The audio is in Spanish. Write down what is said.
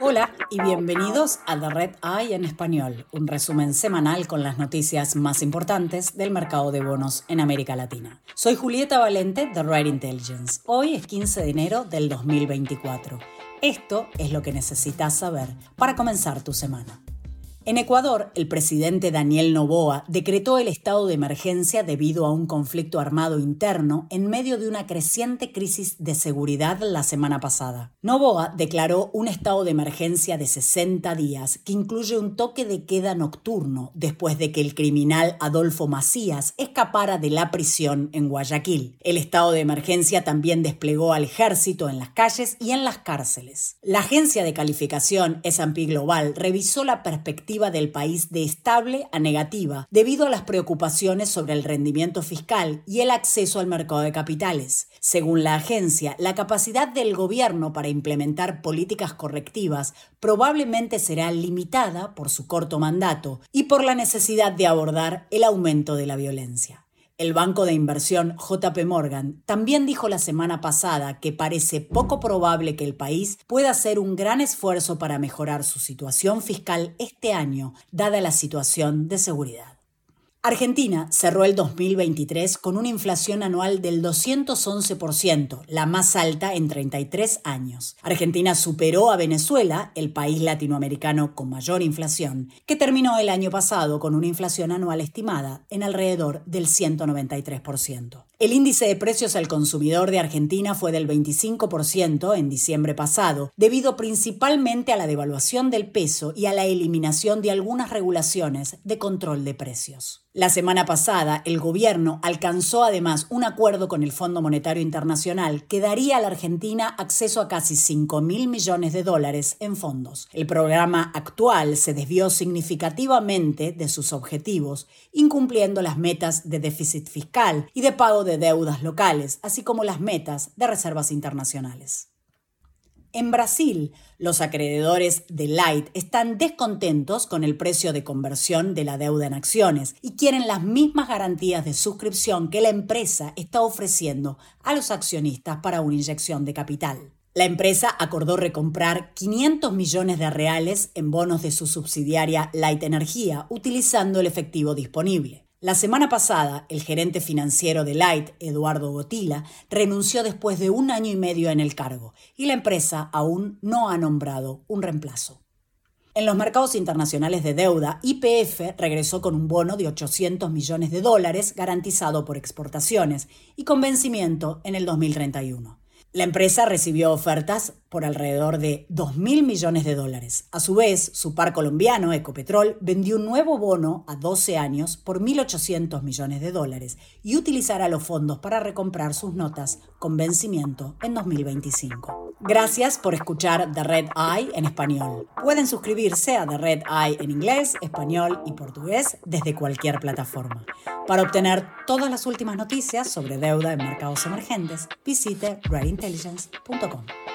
Hola y bienvenidos a The Red Eye en español, un resumen semanal con las noticias más importantes del mercado de bonos en América Latina. Soy Julieta Valente de Red Intelligence. Hoy es 15 de enero del 2024. Esto es lo que necesitas saber para comenzar tu semana. En Ecuador, el presidente Daniel Noboa decretó el estado de emergencia debido a un conflicto armado interno en medio de una creciente crisis de seguridad la semana pasada. Noboa declaró un estado de emergencia de 60 días que incluye un toque de queda nocturno después de que el criminal Adolfo Macías escapara de la prisión en Guayaquil. El estado de emergencia también desplegó al ejército en las calles y en las cárceles. La agencia de calificación S&P Global revisó la perspectiva del país de estable a negativa debido a las preocupaciones sobre el rendimiento fiscal y el acceso al mercado de capitales. Según la agencia, la capacidad del gobierno para implementar políticas correctivas probablemente será limitada por su corto mandato y por la necesidad de abordar el aumento de la violencia. El banco de inversión JP Morgan también dijo la semana pasada que parece poco probable que el país pueda hacer un gran esfuerzo para mejorar su situación fiscal este año, dada la situación de seguridad. Argentina cerró el 2023 con una inflación anual del 211%, la más alta en 33 años. Argentina superó a Venezuela, el país latinoamericano con mayor inflación, que terminó el año pasado con una inflación anual estimada en alrededor del 193%. El índice de precios al consumidor de Argentina fue del 25% en diciembre pasado, debido principalmente a la devaluación del peso y a la eliminación de algunas regulaciones de control de precios. La semana pasada, el gobierno alcanzó además un acuerdo con el Fondo Monetario Internacional que daría a la Argentina acceso a casi 5 mil millones de dólares en fondos. El programa actual se desvió significativamente de sus objetivos, incumpliendo las metas de déficit fiscal y de pago de deudas locales, así como las metas de reservas internacionales. En Brasil, los acreedores de Light están descontentos con el precio de conversión de la deuda en acciones y quieren las mismas garantías de suscripción que la empresa está ofreciendo a los accionistas para una inyección de capital. La empresa acordó recomprar 500 millones de reales en bonos de su subsidiaria Light Energía utilizando el efectivo disponible. La semana pasada, el gerente financiero de Light, Eduardo Gotila, renunció después de un año y medio en el cargo y la empresa aún no ha nombrado un reemplazo. En los mercados internacionales de deuda, IPF regresó con un bono de 800 millones de dólares garantizado por exportaciones y con vencimiento en el 2031. La empresa recibió ofertas por alrededor de 2.000 millones de dólares. A su vez, su par colombiano, Ecopetrol, vendió un nuevo bono a 12 años por 1.800 millones de dólares y utilizará los fondos para recomprar sus notas con vencimiento en 2025. Gracias por escuchar The Red Eye en español. Pueden suscribirse a The Red Eye en inglés, español y portugués desde cualquier plataforma. Para obtener todas las últimas noticias sobre deuda en mercados emergentes, visite redintelligence.com.